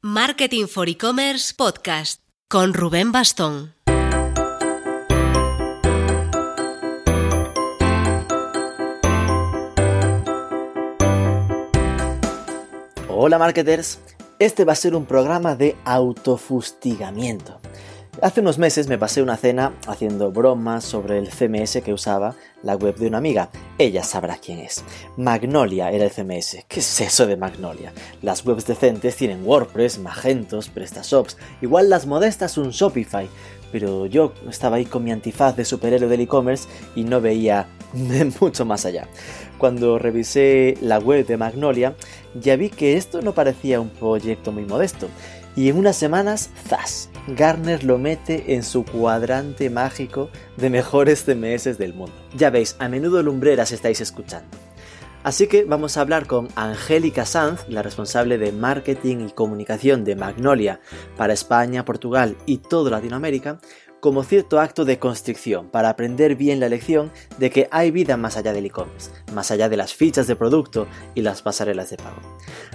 Marketing for E-Commerce Podcast con Rubén Bastón. Hola marketers, este va a ser un programa de autofustigamiento. Hace unos meses me pasé una cena haciendo bromas sobre el CMS que usaba la web de una amiga. Ella sabrá quién es. Magnolia era el CMS. ¿Qué es eso de Magnolia? Las webs decentes tienen WordPress, Magentos, PrestaShops, igual las modestas un Shopify. Pero yo estaba ahí con mi antifaz de superhéroe del e-commerce y no veía mucho más allá. Cuando revisé la web de Magnolia, ya vi que esto no parecía un proyecto muy modesto. Y en unas semanas, ¡zas! Garner lo mete en su cuadrante mágico de mejores CMS del mundo. Ya veis, a menudo lumbreras estáis escuchando. Así que vamos a hablar con Angélica Sanz, la responsable de marketing y comunicación de Magnolia para España, Portugal y toda Latinoamérica, como cierto acto de constricción para aprender bien la lección de que hay vida más allá del e-commerce, más allá de las fichas de producto y las pasarelas de pago.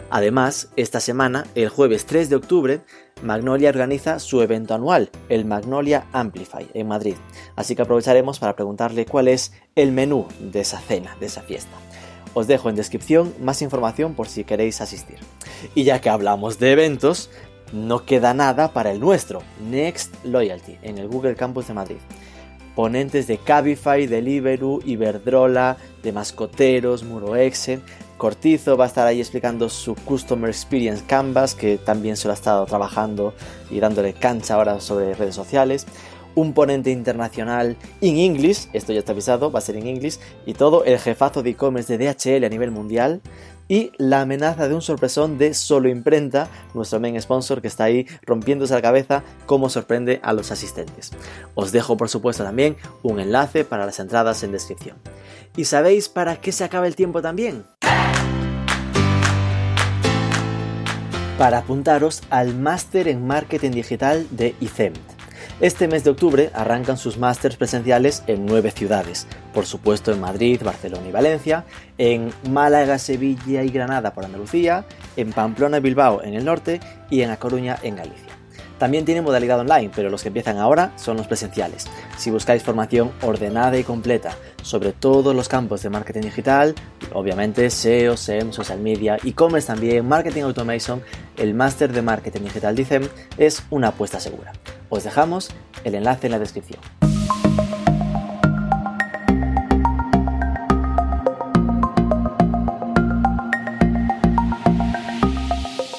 Además, esta semana, el jueves 3 de octubre, Magnolia organiza su evento anual, el Magnolia Amplify, en Madrid. Así que aprovecharemos para preguntarle cuál es el menú de esa cena, de esa fiesta. Os dejo en descripción más información por si queréis asistir. Y ya que hablamos de eventos, no queda nada para el nuestro, Next Loyalty, en el Google Campus de Madrid. Ponentes de Cabify, Deliveroo, Iberdrola, de Mascoteros, Muroexe. Cortizo va a estar ahí explicando su Customer Experience Canvas, que también se lo ha estado trabajando y dándole cancha ahora sobre redes sociales. Un ponente internacional in English, esto ya está avisado, va a ser en English, y todo el jefazo de e-commerce de DHL a nivel mundial, y la amenaza de un sorpresón de Solo Imprenta, nuestro main sponsor que está ahí rompiéndose la cabeza cómo sorprende a los asistentes. Os dejo por supuesto también un enlace para las entradas en descripción. ¿Y sabéis para qué se acaba el tiempo también? Para apuntaros al máster en marketing digital de ICEMT. Este mes de octubre arrancan sus másters presenciales en nueve ciudades, por supuesto en Madrid, Barcelona y Valencia, en Málaga, Sevilla y Granada por Andalucía, en Pamplona y Bilbao en el norte y en A Coruña en Galicia. También tiene modalidad online, pero los que empiezan ahora son los presenciales. Si buscáis formación ordenada y completa sobre todos los campos de marketing digital, obviamente SEO, SEM, social media, e-commerce también, marketing automation, el máster de marketing digital DICEM es una apuesta segura. Os dejamos el enlace en la descripción.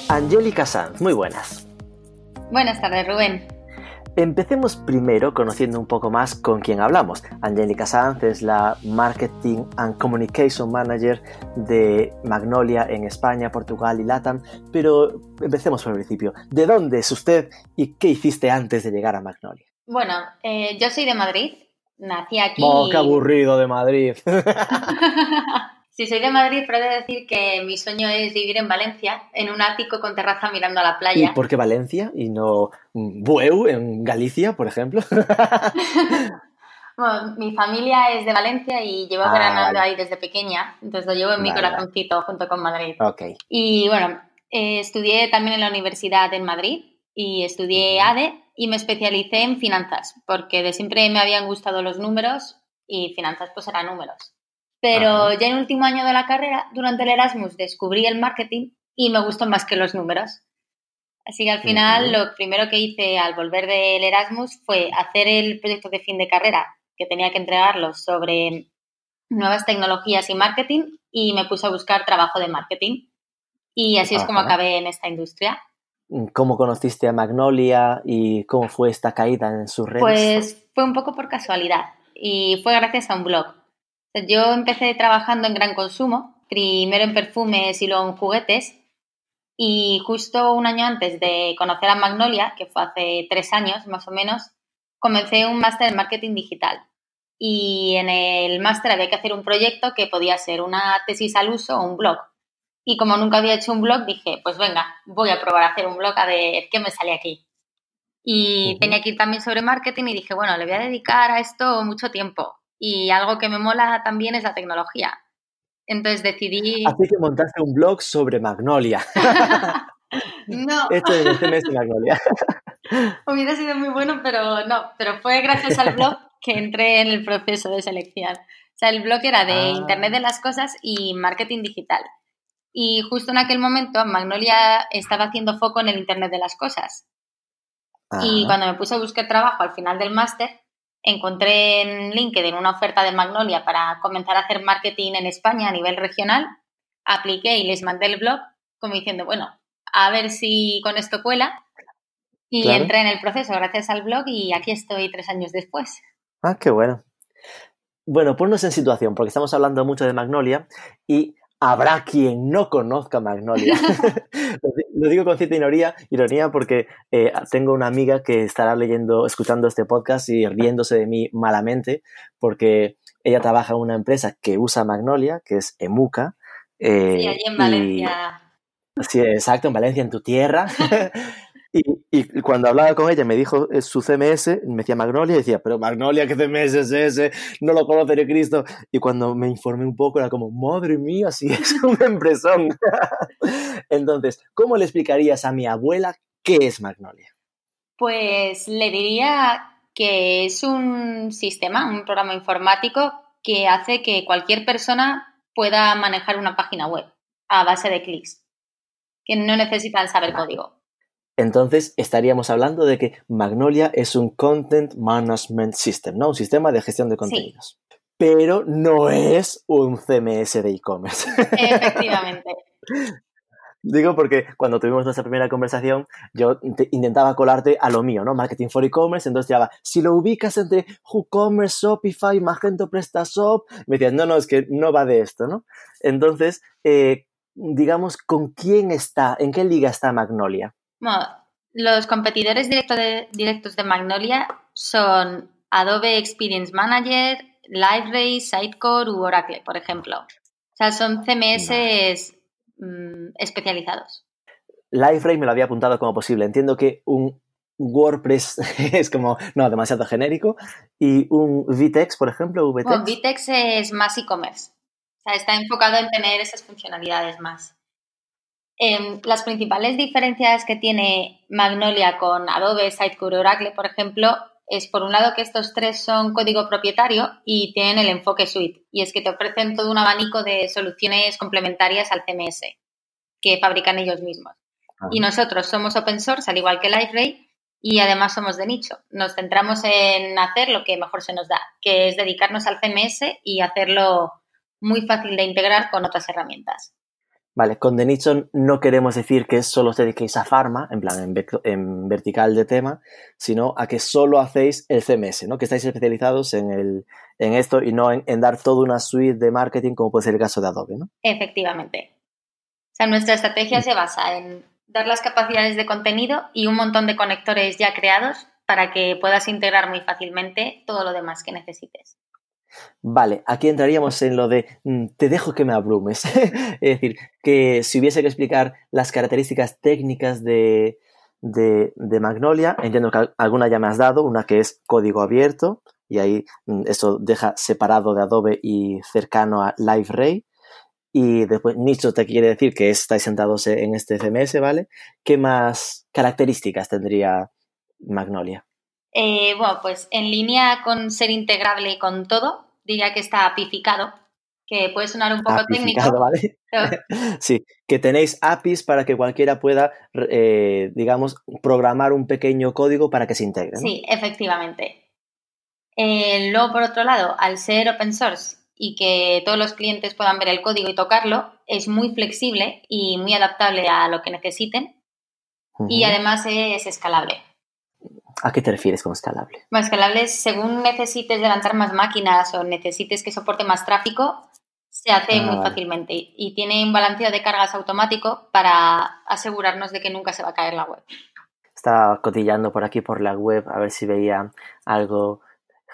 Angélica Sanz, muy buenas. Buenas tardes, Rubén. Empecemos primero conociendo un poco más con quién hablamos. Angélica Sanz es la Marketing and Communication Manager de Magnolia en España, Portugal y Latam, pero empecemos por el principio. ¿De dónde es usted y qué hiciste antes de llegar a Magnolia? Bueno, eh, yo soy de Madrid, nací aquí. ¡Oh, qué aburrido de Madrid! Sí, soy de Madrid, pero he de decir que mi sueño es vivir en Valencia, en un ático con terraza mirando a la playa. ¿Y por qué Valencia y no Bueu en Galicia, por ejemplo? bueno, mi familia es de Valencia y llevo ah, ahí desde pequeña, entonces lo llevo en mi corazoncito junto con Madrid. Y bueno, eh, estudié también en la universidad en Madrid y estudié ADE y me especialicé en finanzas, porque de siempre me habían gustado los números y finanzas pues eran números. Pero ya en el último año de la carrera, durante el Erasmus, descubrí el marketing y me gustó más que los números. Así que al final lo primero que hice al volver del Erasmus fue hacer el proyecto de fin de carrera, que tenía que entregarlo sobre nuevas tecnologías y marketing, y me puse a buscar trabajo de marketing. Y así es como acabé en esta industria. ¿Cómo conociste a Magnolia y cómo fue esta caída en sus redes? Pues fue un poco por casualidad y fue gracias a un blog. Yo empecé trabajando en gran consumo, primero en perfumes y luego en juguetes. Y justo un año antes de conocer a Magnolia, que fue hace tres años más o menos, comencé un máster en marketing digital. Y en el máster había que hacer un proyecto que podía ser una tesis al uso o un blog. Y como nunca había hecho un blog, dije, pues venga, voy a probar a hacer un blog a ver qué me sale aquí. Y tenía que ir también sobre marketing y dije, bueno, le voy a dedicar a esto mucho tiempo y algo que me mola también es la tecnología. Entonces decidí... Así que montaste un blog sobre Magnolia. No. Esto es el CMS Magnolia. Hubiera sido muy bueno, pero no. Pero fue gracias al blog que entré en el proceso de selección. O sea, el blog era de Ah. Internet de las Cosas y marketing digital. Y justo en aquel momento Magnolia estaba haciendo foco en el Internet de las Cosas. Y Ah, cuando me puse a buscar trabajo al final del máster, encontré en LinkedIn una oferta de Magnolia para comenzar a hacer marketing en España a nivel regional. Apliqué y les mandé el blog como diciendo, bueno, a ver si con esto cuela. Y Claro. entré en el proceso gracias al blog y aquí estoy tres años después. Ah, qué bueno. Bueno, ponnos en situación, porque estamos hablando mucho de Magnolia y habrá quien no conozca Magnolia. Lo di- Lo digo con cierta ironía, ironía porque eh, tengo una amiga que estará leyendo, escuchando este podcast y riéndose de mí malamente, porque ella trabaja en una empresa que usa Magnolia, que es Emuca. eh, Sí, allí en y- Valencia. Sí, exacto, en Valencia, en tu tierra. y, cuando hablaba con ella, me dijo eh, su CMS, me decía Magnolia, y decía, pero Magnolia, ¿qué CMS es ese? No lo conoce ni Cristo. Y cuando me informé un poco, era como, madre mía, sí es un empresón. Entonces, ¿cómo le explicarías a mi abuela qué es Magnolia? Pues le diría que es un sistema, un programa informático que hace que cualquier persona pueda manejar una página web a base de clics, que no necesitan saber código. Entonces, estaríamos hablando de que Magnolia es un Content Management System, ¿no? Un sistema de gestión de contenidos. Pero no es un CMS de e-commerce. Efectivamente. Digo porque cuando tuvimos nuestra primera conversación, yo te- intentaba colarte a lo mío, ¿no? Marketing for e-commerce, entonces tiraba, si lo ubicas entre WooCommerce, Shopify, Magento PrestaShop, me decías, no, no, es que no va de esto, ¿no? Entonces, eh, digamos, ¿con quién está? ¿En qué liga está Magnolia? Bueno, los competidores directo de- directos de Magnolia son Adobe Experience Manager, LiveRay, Sitecore u Oracle, por ejemplo. O sea, son CMS mm, especializados. LiveRay me lo había apuntado como posible. Entiendo que un WordPress es como, no, demasiado genérico. Y un Vitex, por ejemplo, VTex. Bueno, Vitex es más e-commerce. O sea, está enfocado en tener esas funcionalidades más. Em, las principales diferencias que tiene Magnolia con Adobe, Sitecore, Oracle, por ejemplo, es por un lado que estos tres son código propietario y tienen el enfoque suite. Y es que te ofrecen todo un abanico de soluciones complementarias al CMS que fabrican ellos mismos. Ah. Y nosotros somos open source, al igual que LiveRay, y además somos de nicho. Nos centramos en hacer lo que mejor se nos da, que es dedicarnos al CMS y hacerlo muy fácil de integrar con otras herramientas. Vale, con The no queremos decir que solo os dediquéis a Pharma, en plan, en, en vertical de tema, sino a que solo hacéis el CMS, ¿no? Que estáis especializados en, el, en esto y no en, en dar toda una suite de marketing como puede ser el caso de Adobe, ¿no? Efectivamente. O sea, nuestra estrategia se basa en dar las capacidades de contenido y un montón de conectores ya creados para que puedas integrar muy fácilmente todo lo demás que necesites. Vale, aquí entraríamos en lo de mm, te dejo que me abrumes. es decir, que si hubiese que explicar las características técnicas de, de, Magnolia, entiendo que al- alguna ya me has dado, una que es código abierto, y ahí mm, eso deja separado de Adobe y cercano a LiveRay. Y después nicho te quiere decir que estáis sentados en este CMS, ¿vale? ¿Qué más características tendría Magnolia? Eh, bueno, pues en línea con ser integrable con todo, diría que está apificado, que puede sonar un poco Apificado, técnico. ¿vale? pero Sí, que tenéis APIs para que cualquiera pueda, eh, digamos, programar un pequeño código para que se integre. ¿no? Sí, efectivamente. Eh, luego, por otro lado, al ser open source y que todos los clientes puedan ver el código y tocarlo, es muy flexible y muy adaptable a lo que necesiten y además es escalable. ¿A qué te refieres con escalable? Bueno, escalable es según necesites levantar más máquinas o necesites que soporte más tráfico, se hace Ah, muy vale. fácilmente y tiene un balanceo de cargas automático para asegurarnos de que nunca se va a caer la web. Estaba cotillando por aquí por la web a ver si veía algo.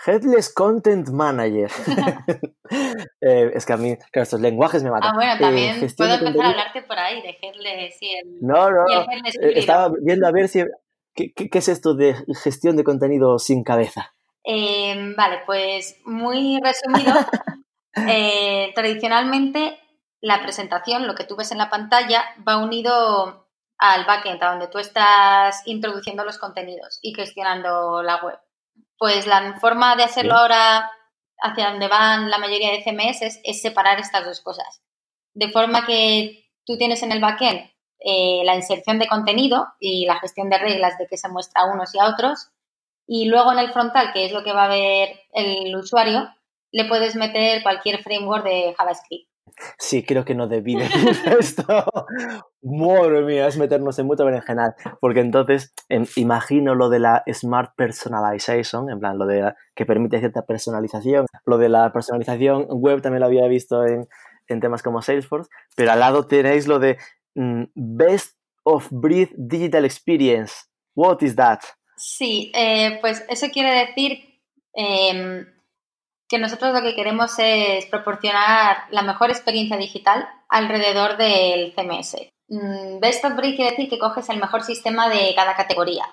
Headless Content Manager. Eh, es que a mí, claro, estos lenguajes me matan. Ah, bueno, Eh, también puedo empezar a hablarte por ahí de Headless y el, No, no, y el. Headless Eh. Estaba viendo a ver si. ¿Qué, qué- qué es esto de gestión de contenido sin cabeza? Eh, vale, pues muy resumido. eh, tradicionalmente, la presentación, lo que tú ves en la pantalla, va unido al backend, a donde tú estás introduciendo los contenidos y gestionando la web. Pues la forma de hacerlo ahora hacia donde van la mayoría de CMS es, separar estas dos cosas. De forma que tú tienes en el backend eh, la inserción de contenido y la gestión de reglas de que se muestra a unos y a otros. Y luego en el frontal, que es lo que va a ver el usuario, le puedes meter cualquier framework de JavaScript. Sí, creo que no debí decir esto. Madre mía, es meternos en mucho berenjenal. Porque entonces imagino lo de la Smart Personalization, en plan, lo de que permite cierta personalización. Lo de la personalización web también lo había visto en, temas como Salesforce. Pero al lado tenéis lo de Best of Breed Digital Experience. What is that? Sí, eh, pues eso quiere decir em, que nosotros lo que queremos es proporcionar la mejor experiencia digital alrededor del CMS. Mm, Best of Breed quiere decir que coges el mejor sistema de cada categoría.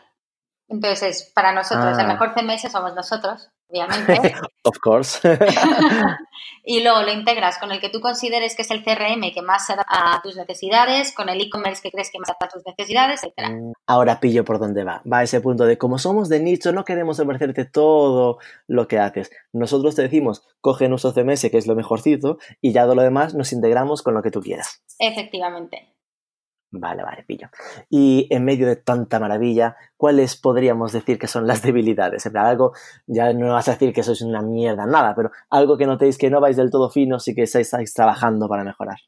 Entonces, para nosotros, el ah. mejor CMS somos nosotros, obviamente. of course. y luego lo integras con el que tú consideres que es el CRM que más se adapta a tus necesidades, con el e-commerce que crees que más se adapta a tus necesidades, etc. Mm, ahora pillo por dónde va. Va a ese punto de como somos de nicho, no queremos ofrecerte todo lo que haces. Nosotros te decimos, coge nuestro CMS, que es lo mejorcito, y ya de lo demás nos integramos con lo que tú quieras. Efectivamente. Vale, vale, pillo. Y en medio de tanta maravilla, ¿cuáles podríamos decir que son las debilidades? En algo, ya no vas a decir que sois una mierda, nada, pero algo que notéis que no vais del todo finos y que estáis trabajando para mejorar.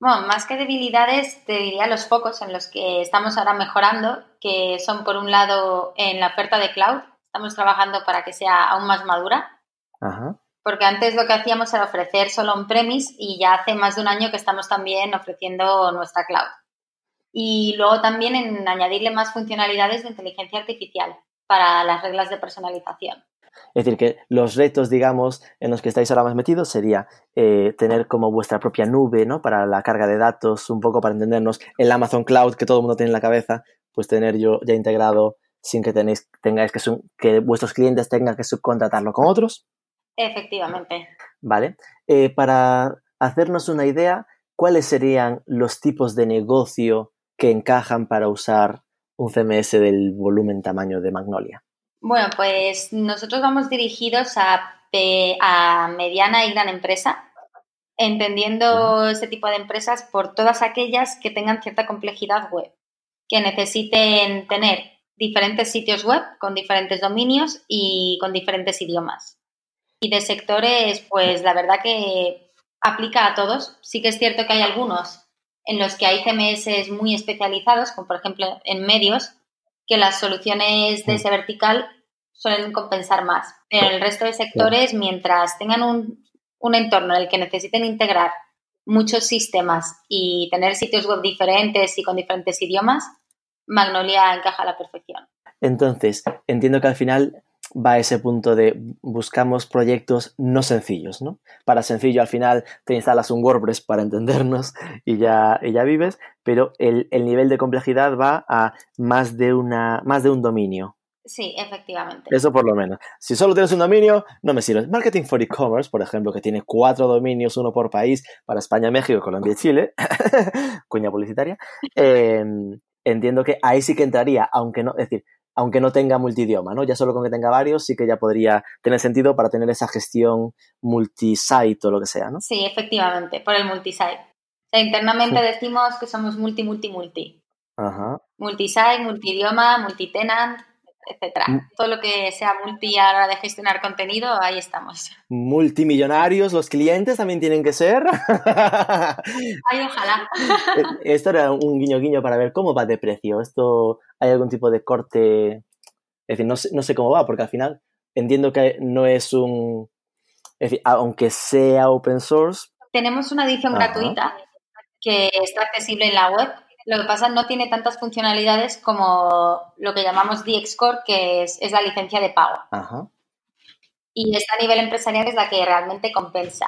Bueno, más que debilidades, te diría los focos en los que estamos ahora mejorando, que son por un lado en la oferta de cloud, estamos trabajando para que sea aún más madura. Ajá. Porque antes lo que hacíamos era ofrecer solo on-premise y ya hace más de un año que estamos también ofreciendo nuestra cloud y luego también en añadirle más funcionalidades de inteligencia artificial para las reglas de personalización. Es decir, que los retos, digamos, en los que estáis ahora más metidos sería eh, tener como vuestra propia nube, ¿no? Para la carga de datos, un poco para entendernos, el Amazon Cloud que todo el mundo tiene en la cabeza, pues tener yo ya integrado sin que tenéis, tengáis que, que vuestros clientes tengan que subcontratarlo con otros. Efectivamente. Vale. Eh, para hacernos una idea, ¿cuáles serían los tipos de negocio que encajan para usar un CMS del volumen tamaño de Magnolia? Bueno, pues nosotros vamos dirigidos a, a mediana y gran empresa, entendiendo ese tipo de empresas por todas aquellas que tengan cierta complejidad web, que necesiten tener diferentes sitios web con diferentes dominios y con diferentes idiomas. Y de sectores, pues la verdad que aplica a todos. Sí que es cierto que hay algunos en los que hay CMS muy especializados, como por ejemplo en medios, que las soluciones de ese vertical suelen compensar más. Pero en el resto de sectores, mientras tengan un, un entorno en el que necesiten integrar muchos sistemas y tener sitios web diferentes y con diferentes idiomas, Magnolia encaja a la perfección. Entonces, entiendo que al final va a ese punto de buscamos proyectos no sencillos, ¿no? Para sencillo al final te instalas un WordPress para entendernos y ya, ya vives, pero el, nivel de complejidad va a más de, una, más de un dominio. Sí, efectivamente. Eso por lo menos. Si solo tienes un dominio, no me sirve. Marketing for E-Commerce, por ejemplo, que tiene cuatro dominios, uno por país, para España, México, Colombia y Chile, cuña publicitaria, eh, entiendo que ahí sí que entraría, aunque no, es decir, aunque no tenga multidioma, ¿no? Ya solo con que tenga varios sí que ya podría tener sentido para tener esa gestión multisite o lo que sea, ¿no? Sí, efectivamente, por el multisite. O sea, internamente decimos que somos multi, multi, multi. Ajá. Multisite, multidioma, multitenant, etcétera. Todo lo que sea multi a la hora de gestionar contenido, ahí estamos. Multimillonarios, los clientes también tienen que ser. Ay, ojalá. Eh, esto era un guiño guiño para ver cómo va de precio. Esto, ¿hay algún tipo de corte? Es decir, no sé, no sé cómo va, porque al final entiendo que no es un... Es decir, aunque sea open source. Tenemos una edición gratuita que está accesible en la web lo que pasa no tiene tantas funcionalidades como lo que llamamos DXCore, que es, la licencia de pago. Y esta a nivel empresarial es la que realmente compensa.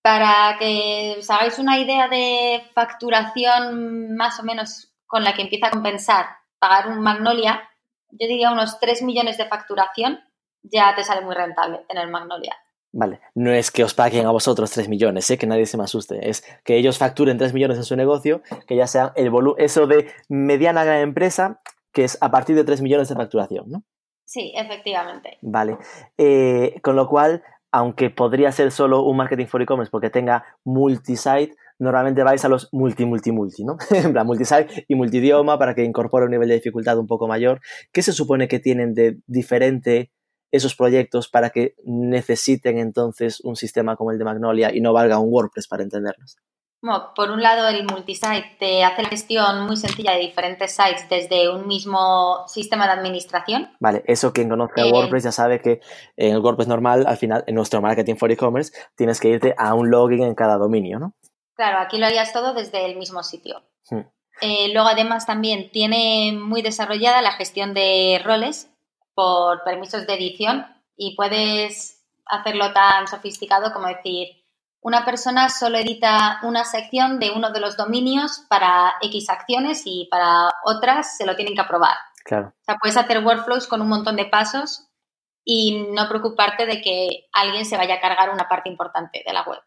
Para que os hagáis una idea de facturación más o menos con la que empieza a compensar pagar un Magnolia, yo diría unos 3 millones de facturación ya te sale muy rentable tener Magnolia. Vale, no es que os paguen a vosotros 3 millones, ¿eh? que nadie se me asuste. Es que ellos facturen 3 millones en su negocio, que ya sea el eso de mediana gran empresa, que es a partir de 3 millones de facturación, ¿no? Sí, efectivamente. Vale. Eh, con lo cual, aunque podría ser solo un marketing for e-commerce porque tenga multisite, normalmente vais a los multi, multi, multi, ¿no? en plan, multisite y multidioma para que incorpore un nivel de dificultad un poco mayor. ¿Qué se supone que tienen de diferente esos proyectos para que necesiten entonces un sistema como el de Magnolia y no valga un WordPress para entendernos? Bueno, por un lado, el multisite te hace la gestión muy sencilla de diferentes sites desde un mismo sistema de administración. Vale, eso quien conoce a eh, WordPress ya sabe que en el WordPress normal, al final, en nuestro marketing for e-commerce, tienes que irte a un login en cada dominio, ¿no? Claro, aquí lo harías todo desde el mismo sitio. Hmm. Eh, luego, además, también tiene muy desarrollada la gestión de roles por permisos de edición y puedes hacerlo tan sofisticado como decir, una persona solo edita una sección de uno de los dominios para X acciones y para otras se lo tienen que aprobar. Claro. O sea, puedes hacer workflows con un montón de pasos y no preocuparte de que alguien se vaya a cargar una parte importante de la web.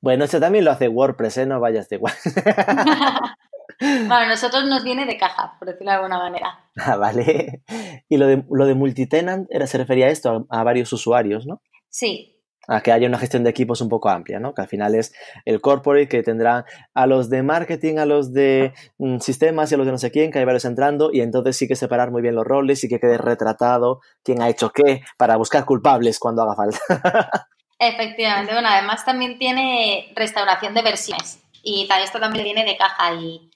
Bueno, eso también lo hace WordPress, ¿eh? No vayas de igual. bueno, nosotros nos viene de caja, por decirlo de alguna manera. Ah, vale. Y lo de, lo de multitenant era, se refería a esto, a, varios usuarios, ¿no? Sí, a que haya una gestión de equipos un poco amplia, ¿no? Que al final es el corporate que tendrá a los de marketing, a los de mm, sistemas y a los de no sé quién, que hay varios entrando y entonces sí que separar muy bien los roles y que quede retratado quién ha hecho qué para buscar culpables cuando haga falta. Efectivamente, bueno, además también tiene restauración de versiones y esto también viene de caja y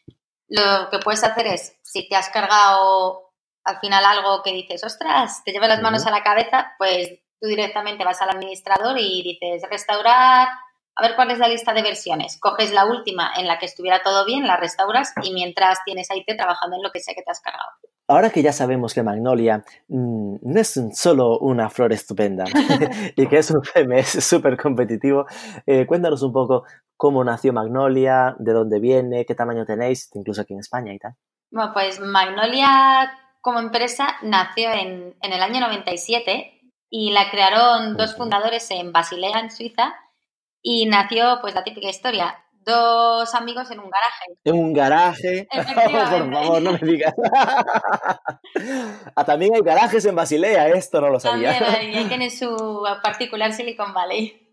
lo que puedes hacer es, si te has cargado al final algo que dices, ostras, te lleva las manos a la cabeza, pues tú directamente vas al administrador y dices, restaurar, a ver cuál es la lista de versiones. Coges la última en la que estuviera todo bien, la restauras y mientras tienes ahí te trabajando en lo que sea que te has cargado. Ahora que ya sabemos que Magnolia mm, no es solo una flor estupenda y que es un CMS súper competitivo, eh, cuéntanos un poco cómo nació Magnolia, de dónde viene, qué tamaño tenéis, incluso aquí en España y tal. Bueno, pues Magnolia como empresa nació en, en el año 97 y la crearon dos fundadores en Basilea, en Suiza, y nació pues la típica historia, dos amigos en un garaje. En un garaje. por favor, no me digas. ah, también hay garajes en Basilea, esto no lo sabía. También hay, tiene su particular Silicon Valley.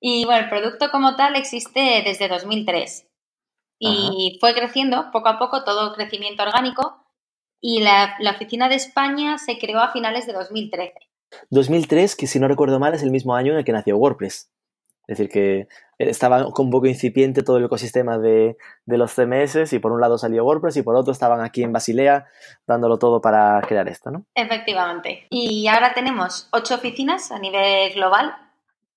Y bueno, el producto como tal existe desde 2003 y fue creciendo poco a poco, todo crecimiento orgánico. Y la, la oficina de España se creó a finales de 2013. 2003, que si no recuerdo mal es el mismo año en el que nació WordPress. Es decir, que estaba un poco incipiente todo el ecosistema de, los CMS y por un lado salió WordPress y por otro estaban aquí en Basilea dándolo todo para crear esto, ¿no? Efectivamente. Y ahora tenemos ocho oficinas a nivel global.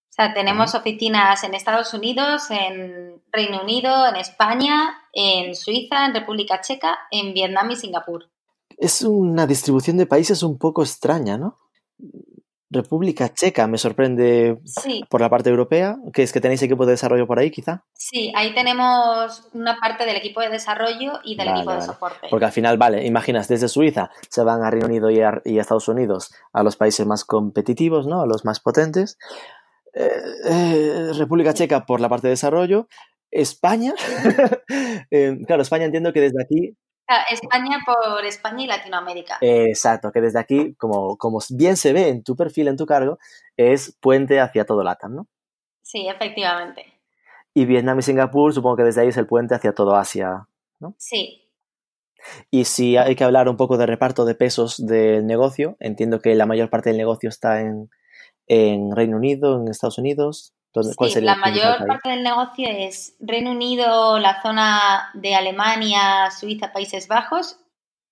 O sea, tenemos oficinas en Estados Unidos, en Reino Unido, en España, en Suiza, en República Checa, en Vietnam y Singapur. Es una distribución de países un poco extraña, ¿no? República Checa me sorprende por la parte europea, que es que tenéis equipo de desarrollo por ahí, quizá. Sí, ahí tenemos una parte del equipo de desarrollo y del equipo de soporte. Porque al final, vale, imaginas, desde Suiza se van a Reino Unido y a, Estados Unidos a los países más competitivos, ¿no? A los más potentes. Eh, eh, República Checa por la parte de desarrollo. España, eh, claro, España entiendo que desde aquí España por España y Latinoamérica. exacto, que desde aquí, como, como bien se ve en tu perfil, en tu cargo, es puente hacia todo LATAM, ¿no? Sí, efectivamente. Y Vietnam y Singapur, supongo que desde ahí es el puente hacia todo Asia, ¿no? Sí. Y si hay que hablar un poco de reparto de pesos del negocio, entiendo que la mayor parte del negocio está en, en Reino Unido, en Estados Unidos sí, la mayor parte del negocio es Reino Unido, la zona de Alemania, Suiza, Países Bajos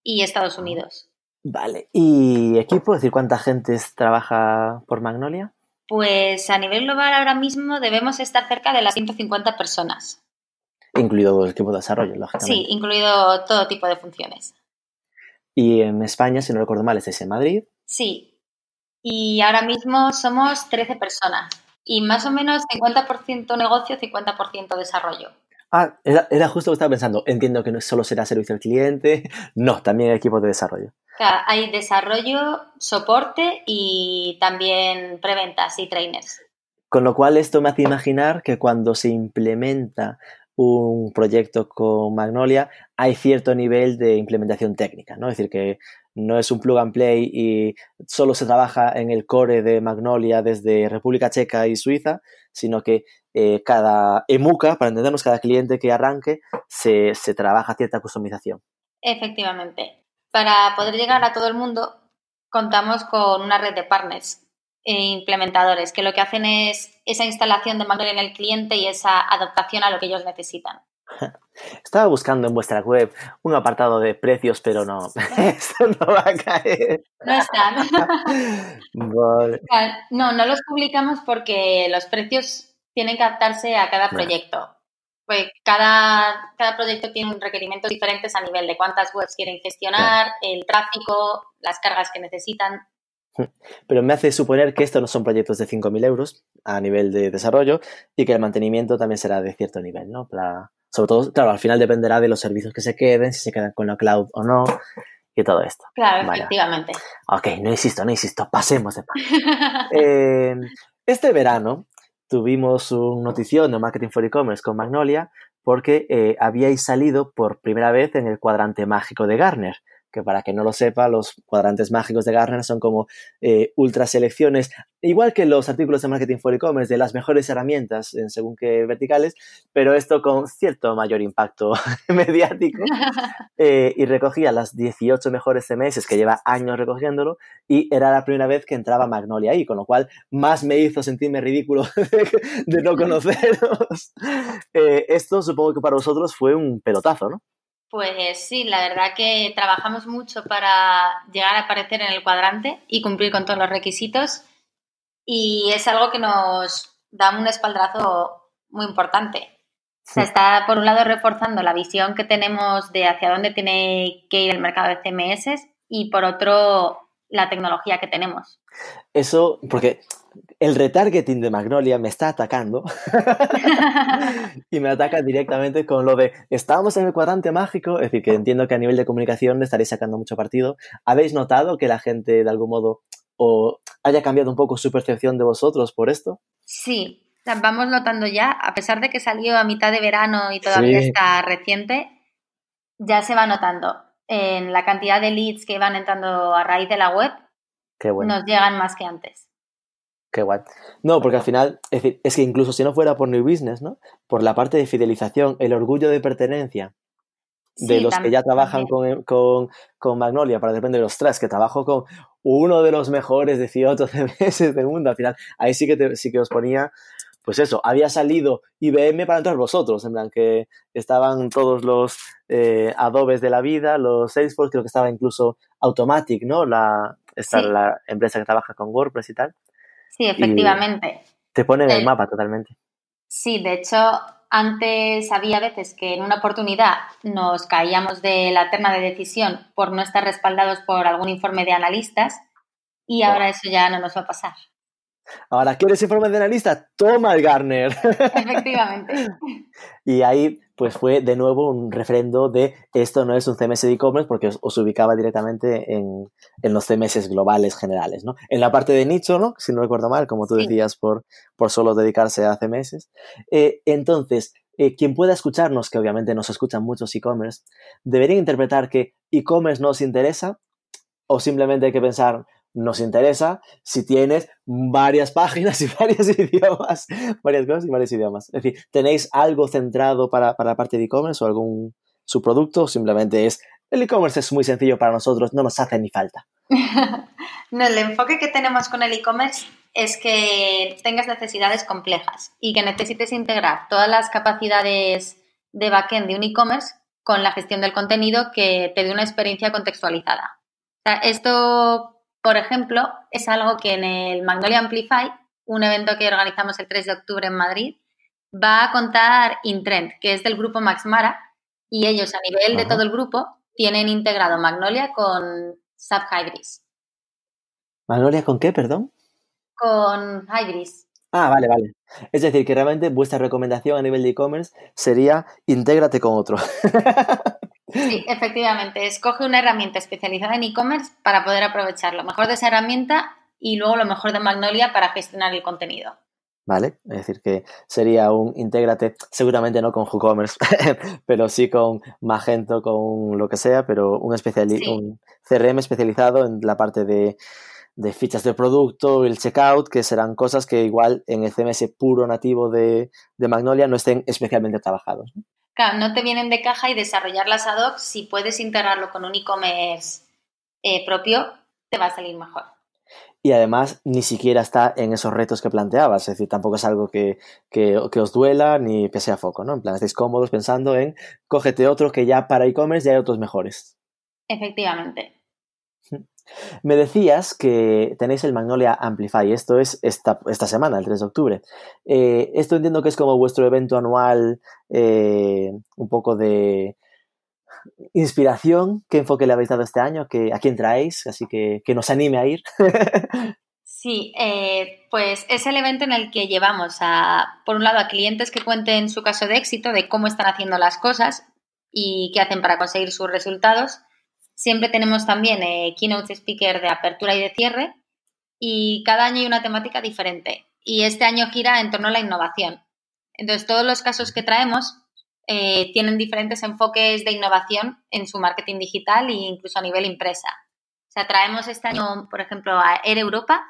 y Estados Unidos. Vale, ¿y equipo? Es decir, ¿cuánta gente trabaja por Magnolia? Pues a nivel global ahora mismo debemos estar cerca de las 150 personas. Incluido el equipo de desarrollo, lógicamente. Sí, incluido todo tipo de funciones. Y en España, si no recuerdo mal, ¿estáis en Madrid? Sí. Y ahora mismo somos 13 personas y más o menos 50% negocio, 50% desarrollo. Ah, era, justo lo que estaba pensando. Entiendo que no solo será servicio al cliente, no, también equipos de desarrollo. hay desarrollo, soporte y también preventas y trainers. Con lo cual esto me hace imaginar que cuando se implementa un proyecto con Magnolia hay cierto nivel de implementación técnica, ¿no? Es decir, que no es un plug and play y solo se trabaja en el core de Magnolia desde República Checa y Suiza, sino que eh, cada EMUCA, para entendernos, cada cliente que arranque, se, se trabaja cierta customización. Efectivamente. Para poder llegar a todo el mundo, contamos con una red de partners e implementadores que lo que hacen es esa instalación de Magnolia en el cliente y esa adaptación a lo que ellos necesitan. Estaba buscando en vuestra web un apartado de precios, pero no, esto no va a caer. No están. No, no los publicamos porque los precios tienen que adaptarse a cada proyecto. Pues cada, cada proyecto tiene requerimientos diferentes a nivel de cuántas webs quieren gestionar, el tráfico, las cargas que necesitan. Pero me hace suponer que estos no son proyectos de 5.000 euros a nivel de desarrollo y que el mantenimiento también será de cierto nivel, ¿no? Sobre todo, claro, al final dependerá de los servicios que se queden, si se quedan con la cloud o no y todo esto. Claro, efectivamente. Ok, no insisto, no insisto, pasemos de eh, este verano tuvimos un notición de Marketing for E-Commerce con Magnolia porque eh, habíais salido por primera vez en el cuadrante mágico de Garner que para que no lo sepa, los cuadrantes mágicos de Gartner son como eh, ultra selecciones, igual que los artículos de Marketing for E-Commerce, de las mejores herramientas en según qué verticales, pero esto con cierto mayor impacto mediático. Eh, y recogía las 18 mejores CMS que lleva años recogiéndolo y era la primera vez que entraba Magnolia ahí, con lo cual más me hizo sentirme ridículo de, no conoceros. Eh, esto supongo que para vosotros fue un pelotazo, ¿no? Pues sí, la verdad que trabajamos mucho para llegar a aparecer en el cuadrante y cumplir con todos los requisitos y es algo que nos da un espaldrazo muy importante. Se está, por un lado, reforzando la visión que tenemos de hacia dónde tiene que ir el mercado de CMS y, por otro, la tecnología que tenemos. Eso, porque el retargeting de Magnolia me está atacando y me ataca directamente con lo de estamos en el cuadrante mágico, es decir, que entiendo que a nivel de comunicación le estaréis sacando mucho partido. ¿Habéis notado que la gente de algún modo o haya cambiado un poco su percepción de vosotros por esto? Sí, vamos notando ya, a pesar de que salió a mitad de verano y todavía está reciente, ya se va notando en la cantidad de leads que van entrando a raíz de la web. Nos llegan más que antes. Qué guay. No, porque al final, es decir, es que incluso si no fuera por New Business, ¿no? Por la parte de fidelización, el orgullo de pertenencia de los que ya trabajan con, con, con, Magnolia, para depender de los tres, que trabajo con uno de los mejores 18 CMS del mundo, al final, ahí sí que, sí que os ponía, pues eso, había salido IBM para entrar vosotros, en plan que estaban todos los eh, Adobes de la vida, los Salesforce, creo que estaba incluso Automatic, ¿no? La, esta la empresa que trabaja con WordPress y tal. Sí, efectivamente. Te pone en el mapa totalmente. Sí, de hecho, antes había veces que en una oportunidad nos caíamos de la terna de decisión por no estar respaldados por algún informe de analistas y ahora eso ya no nos va a pasar. Ahora, ¿quieres informe de analista? Toma el Garner. Efectivamente. y ahí, pues fue de nuevo un refrendo de esto no es un CMS de e-commerce porque os, ubicaba directamente en, los CMS globales generales, ¿no? En la parte de nicho, ¿no? Si no recuerdo mal, como tú decías, por, por solo dedicarse a CMS. Eh, entonces, eh, quien pueda escucharnos, que obviamente nos escuchan muchos e-commerce, debería interpretar que e-commerce nos interesa o simplemente hay que pensar, nos interesa si tienes varias páginas y varios idiomas, varias cosas y varios idiomas. Es decir, ¿tenéis algo centrado para, la parte de e-commerce o algún subproducto? O simplemente es, el e-commerce es muy sencillo para nosotros, no nos hace ni falta. no, el enfoque que tenemos con el e-commerce es que tengas necesidades complejas y que necesites integrar todas las capacidades de backend de un e-commerce con la gestión del contenido que te dé una experiencia contextualizada. Esto por ejemplo, es algo que en el Magnolia Amplify, un evento que organizamos el 3 de octubre en Madrid, va a contar Intrend, que es del grupo Max Mara, y ellos a nivel de todo el grupo tienen integrado Magnolia con SAP Hybris. ¿Magnolia con qué, perdón? Con Hybris. Ah, vale, vale. Es decir, que realmente vuestra recomendación a nivel de e-commerce sería intégrate con otro. Sí, efectivamente. Escoge una herramienta especializada en e-commerce para poder aprovechar lo mejor de esa herramienta y luego lo mejor de Magnolia para gestionar el contenido. ¿Vale? Es decir, que sería un intégrate, seguramente no con WooCommerce, pero sí con Magento, con lo que sea, pero un, un CRM especializado en la parte de, de, fichas de producto, el checkout, que serán cosas que igual en el CMS puro nativo de, de Magnolia no estén especialmente trabajados. Claro, no te vienen de caja y desarrollarlas ad hoc, si puedes integrarlo con un e-commerce eh, propio, te va a salir mejor y además ni siquiera está en esos retos que planteabas, es decir, tampoco es algo que, os duela ni que sea foco, ¿no? En plan, estáis cómodos pensando en cógete otro que ya para e-commerce ya hay otros mejores. Efectivamente. Me decías que tenéis el Magnolia Amplify, esto es esta, semana, el 3 de octubre. Eh, esto entiendo que es como vuestro evento anual, eh, un poco de, inspiración, qué enfoque le habéis dado este año, a quién traéis, así que que nos anime a ir. Sí, eh, pues es el evento en el que llevamos a, por un lado, a clientes que cuenten su caso de éxito, de cómo están haciendo las cosas y qué hacen para conseguir sus resultados. Siempre tenemos también eh, keynote speaker de apertura y de cierre y cada año hay una temática diferente. Y este año gira en torno a la innovación. Entonces, todos los casos que traemos eh, tienen diferentes enfoques de innovación en su marketing digital e incluso a nivel empresa. O sea, traemos este año, por ejemplo, a Air Europa,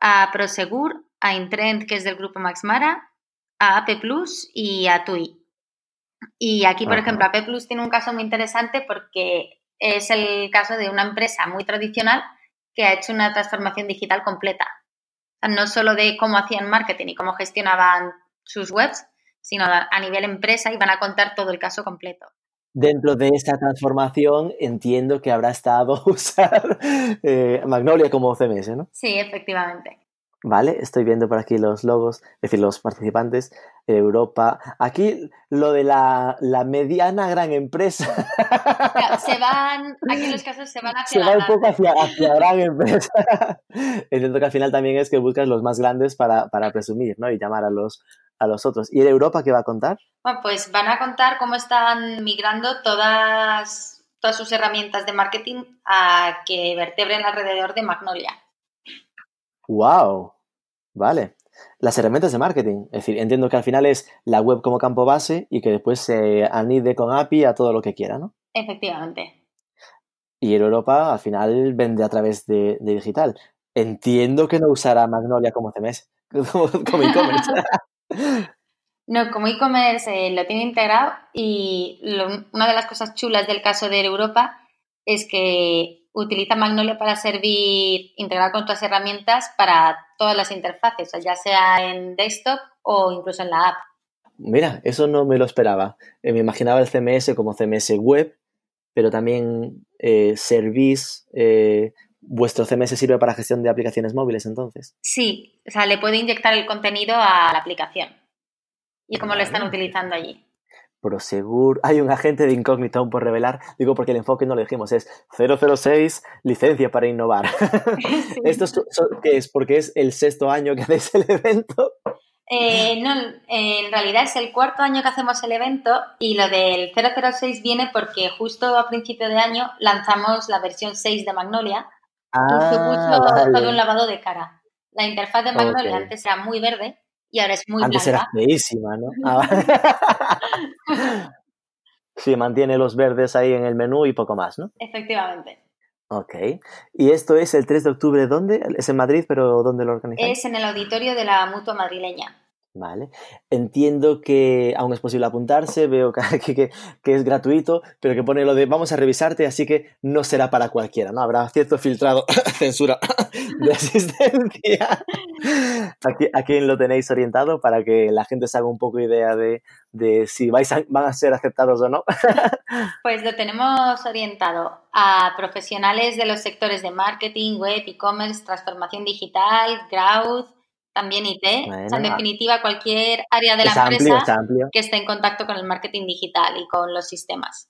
a Prosegur, a Intrend, que es del grupo Max Mara, a AP Plus y a TUI. Y aquí, por ejemplo, AP Plus tiene un caso muy interesante porque es el caso de una empresa muy tradicional que ha hecho una transformación digital completa. No solo de cómo hacían marketing y cómo gestionaban sus webs, sino a nivel empresa y van a contar todo el caso completo. Dentro de esta transformación entiendo que habrá estado usar eh, Magnolia como CMS, ¿no? Sí, efectivamente. Vale, estoy viendo por aquí los logos, es decir, los participantes, Europa. Aquí lo de la, mediana gran empresa. se van, aquí en los casos se van hacia Se va un poco hacia, hacia gran empresa. Entiendo que al final también es que buscas los más grandes para, para presumir, ¿no? Y llamar a los, a los otros. ¿Y en Europa qué va a contar? Bueno, pues van a contar cómo están migrando todas, todas sus herramientas de marketing a que vertebren alrededor de Magnolia. ¡Wow! Vale. Las herramientas de marketing. Es decir, entiendo que al final es la web como campo base y que después se anide con API a todo lo que quiera, ¿no? Efectivamente. Y en Europa al final vende a través de, digital. Entiendo que no usará Magnolia como CMS, como, como e-commerce. No, como e-commerce eh, lo tiene integrado y una de las cosas chulas del caso de Europa es que utiliza Magnolia para servir, integrar con otras herramientas para todas las interfaces, ya sea en desktop o incluso en la app. Mira, eso no me lo esperaba. Eh, me imaginaba el CMS como CMS web, pero también eh, Service, eh, ¿Vuestro CMS sirve para gestión de aplicaciones móviles entonces? Sí, o sea, le puede inyectar el contenido a la aplicación y cómo lo están utilizando allí. Prosegur, hay un agente de incógnito aún por revelar, digo porque el enfoque no lo dijimos, es 006, licencia para innovar. ¿Esto es, es porque es el sexto año que hacéis el evento? Eh, no, en realidad es el cuarto año que hacemos el evento y lo del 006 viene porque justo a principio de año lanzamos la versión 6 de Magnolia, Ah, todo un lavado de cara. La interfaz de Magnolia antes era muy verde y ahora es muy antes blanca. era feísima, ¿no? Ah, sí, mantiene los verdes ahí en el menú y poco más, ¿no? Efectivamente. Ok. ¿Y esto es el 3 de octubre dónde? Es en Madrid, pero ¿dónde lo organizáis? Es en el auditorio de la Mutua Madrileña. Vale. Entiendo que aún es posible apuntarse, veo que, que, es gratuito, pero que pone lo de vamos a revisarte, así que no será para cualquiera, ¿no? Habrá cierto filtrado, censura de asistencia. Aquí, ¿A quién lo tenéis orientado para que la gente se haga un poco idea de, de si vais van a ser aceptados o no? pues lo tenemos orientado a profesionales de los sectores de marketing, web, e-commerce, transformación digital, growth, también IT, en definitiva cualquier área de la empresa que esté en contacto con el marketing digital y con los sistemas.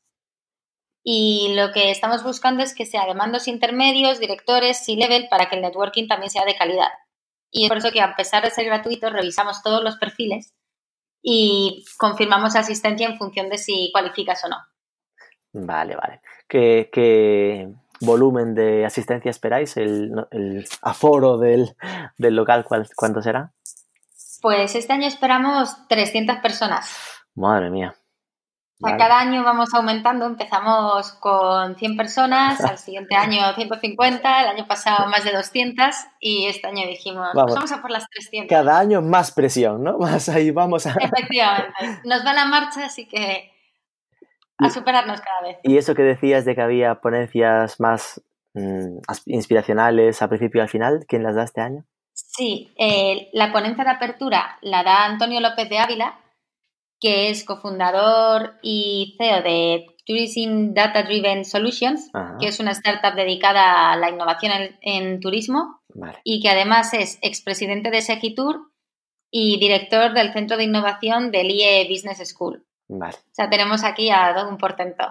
Y lo que estamos buscando es que sea de mandos intermedios, directores, C-level, para que el networking también sea de calidad. Y es por eso que a pesar de ser gratuito, revisamos todos los perfiles y confirmamos asistencia en función de si cualificas o no. Vale, vale. ¿Qué, qué volumen de asistencia esperáis? ¿El, el aforo del, del local cuál, cuánto será? Pues este año esperamos 300 personas. Madre mía. O sea, Vale. cada año vamos aumentando. Empezamos con 100 personas, al siguiente año 150, el año pasado más de 200 y este año dijimos, Vamos. pues vamos a por las 300. Cada año más presión, ¿no? Más ahí vamos a... Efectivamente. Nos va la marcha, así que a superarnos cada vez. Y eso que decías de que había ponencias más mm, inspiracionales al principio y al final, ¿quién las da este año? Sí, eh, la ponencia de apertura la da Antonio López de Ávila, que es cofundador y CEO de Tourism Data Driven Solutions, Ajá. que es una startup dedicada a la innovación en, en turismo Vale. y que además es expresidente de Segitur y director del Centro de Innovación del IE Business School. Vale. O sea, tenemos aquí a todo un portento.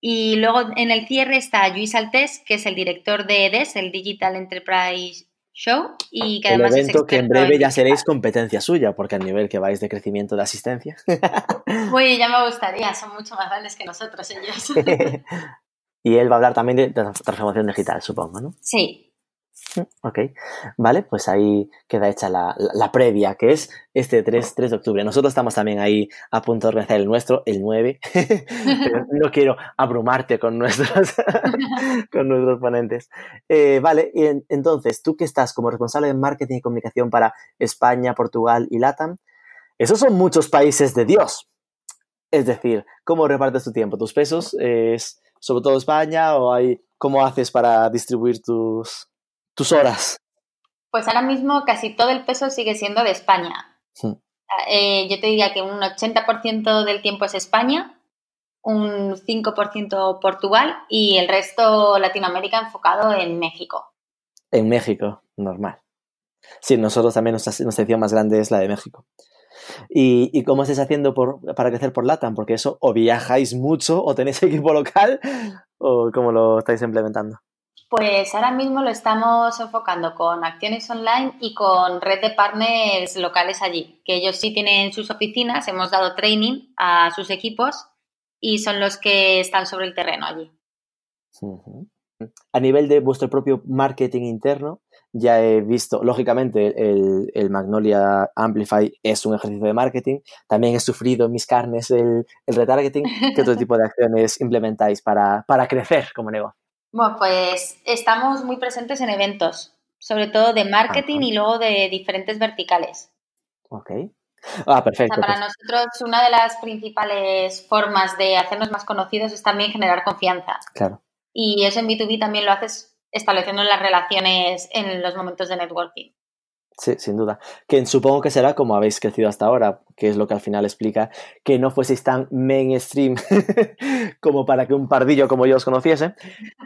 Y luego en el cierre está Luis Altés, que es el director de EDES, el Digital Enterprise Show, y que El además es evento que en breve ya seréis competencia suya, porque al nivel que vais de crecimiento de asistencia. Uy, ya me gustaría, son mucho más grandes que nosotros ellos. y él va a hablar también de trans- transformación digital, supongo, ¿no? sí, Ok, vale, pues ahí queda hecha la, la- previa, que es este 3, 3 de octubre. Nosotros estamos también ahí a punto de organizar el nuestro, el 9, pero no quiero abrumarte con nuestros, con nuestros ponentes. Eh, vale, y en- entonces, tú que estás como responsable de marketing y comunicación para España, Portugal y LATAM, esos son muchos países de Dios. Es decir, ¿cómo repartes tu tiempo? ¿Tus pesos es sobre todo España o hay, cómo haces para distribuir tus, tus horas? pues ahora mismo casi todo el peso sigue siendo de España. Eh, yo te diría que un 80% del tiempo es España, un 5% Portugal y el resto Latinoamérica enfocado en México. En México, normal. Sí, nosotros también nuestra, nuestra sección más grande es la de México. ¿Y, y cómo estáis haciendo por, para crecer por LATAM? Porque eso, o viajáis mucho, o tenéis equipo local, o cómo lo estáis implementando. Pues ahora mismo lo estamos enfocando con acciones online y con red de partners locales allí, que ellos sí tienen sus oficinas, hemos dado training a sus equipos y son los que están sobre el terreno allí. A nivel de vuestro propio marketing interno, ya he visto, lógicamente, el, el Magnolia Amplify es un ejercicio de marketing. También he sufrido en mis carnes el, el retargeting. ¿Qué otro tipo de acciones implementáis para, para crecer como negocio? Bueno, pues estamos muy presentes en eventos, sobre todo de marketing Ajá. y luego de diferentes verticales. Ok. Ah, O perfecto. sea, para pues- nosotros una de las principales formas de hacernos más conocidos es también generar confianza. claro. Y eso en B2B también lo haces estableciendo las relaciones en los momentos de networking. Sí, sin duda. Que supongo que será como habéis crecido hasta ahora, que es lo que al final explica que no fueseis tan mainstream como para que un pardillo como yo os conociese,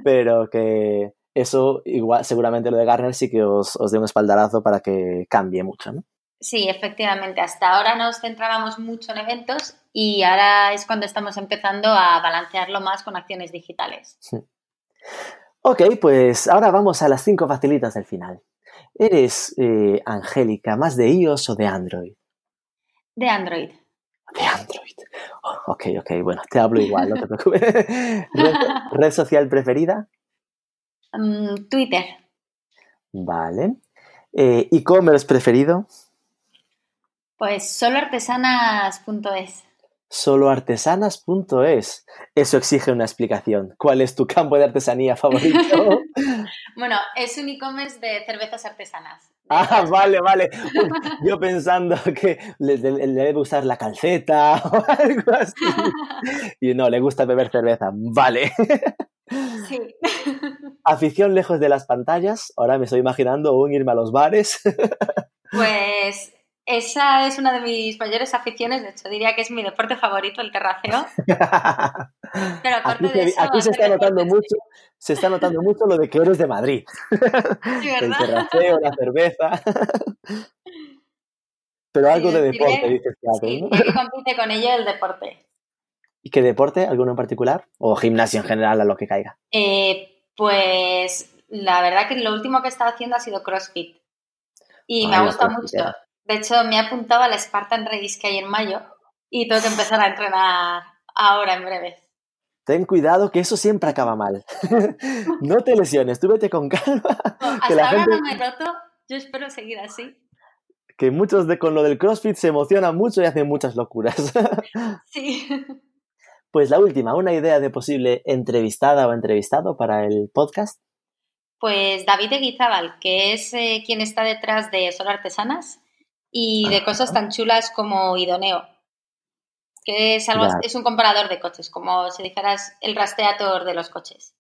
pero que eso igual seguramente lo de Garner sí que os, os dé un espaldarazo para que cambie mucho, ¿no? Sí, efectivamente. Hasta ahora nos centrábamos mucho en eventos y ahora es cuando estamos empezando a balancearlo más con acciones digitales. Ok, pues ahora vamos a las cinco facilitas del final. ¿Eres, eh, Angélica, más de iOS o de Android? De Android. De Android. Oh, ok, ok, bueno, te hablo igual, no te preocupes. ¿Red, red social preferida? Mm, Twitter. Vale. Eh, ¿E-commerce preferido? Pues solo artesanas.es. Solo artesanas.es. Eso exige una explicación. ¿Cuál es tu campo de artesanía favorito? Bueno, es un e-commerce de cervezas artesanas. ah, vale, vale. Uy, Yo pensando que le, le- le debe gustar la calceta o algo así. Y no, le gusta beber cerveza. Vale. Sí. Afición lejos de las pantallas. Ahora me estoy imaginando un irme a los bares. Pues esa es una de mis mayores aficiones. De hecho, diría que es mi deporte favorito, el terraceo. Pero aparte Aquí, de se, eso, aquí se está notando mucho, se está notando mucho lo de que eres de Madrid. Sí, El terraceo, la cerveza. Pero algo Sí, de diré- deporte, dices haces, Sí, ¿no? que compite con ello el deporte. ¿Y qué deporte? ¿Alguno en particular? ¿O gimnasio en general, a lo que caiga? Eh, pues la verdad que lo último que he estado haciendo ha sido CrossFit. Y me ha gustado mucho. De hecho, me he apuntado a la Spartan Race que hay en mayo y tengo que empezar a entrenar ahora en breve. ten cuidado que eso siempre acaba mal. no te lesiones, tú vete con calma. hasta la ahora no me he roto, yo espero seguir así. Que muchos de con lo del CrossFit se emocionan mucho y hacen muchas locuras. sí. Pues la última, una idea de posible entrevistada o entrevistado para el podcast. Pues David Eguizábal, que es eh, quien está detrás de Solo Artesanas y de cosas tan chulas como Idoneo, que es, algo, es un comparador de coches, como si dijeras el rastreador de los coches.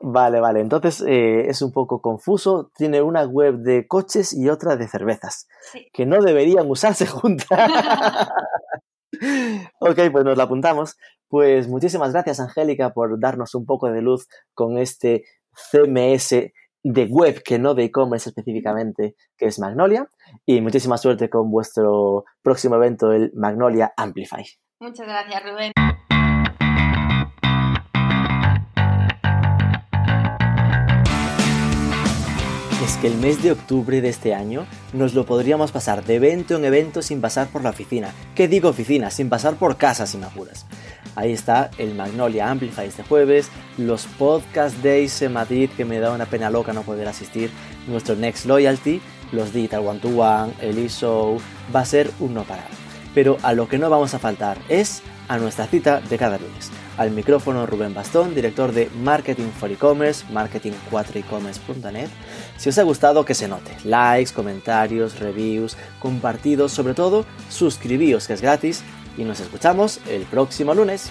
Vale, vale. Entonces eh, es un poco confuso. Tiene una web de coches y otra de cervezas, que no deberían usarse juntas. ok, pues nos la apuntamos. Pues muchísimas gracias, Angélica, por darnos un poco de luz con este CMS de web, que no de e-commerce específicamente, que es Magnolia. Y muchísima suerte con vuestro próximo evento, el Magnolia Amplify. Muchas gracias, Rubén. Es que el mes de octubre de este año nos lo podríamos pasar de evento en evento sin pasar por la oficina. ¿Qué digo oficina? Sin pasar por casa, si me apuras. Ahí está el Magnolia Amplify este jueves, los Podcast Days en Madrid, que me da una pena loca no poder asistir, nuestro Next Loyalty, los Digital One to One, el eShow, va a ser un no parar pero a lo que no vamos a faltar es a nuestra cita de cada lunes. Al micrófono Rubén Bastón, director de Marketing for E-Commerce, marketing4ecommerce.net. Si os ha gustado, que se note. Likes, comentarios, reviews, compartidos, sobre todo, suscribíos que es gratis y nos escuchamos el próximo lunes.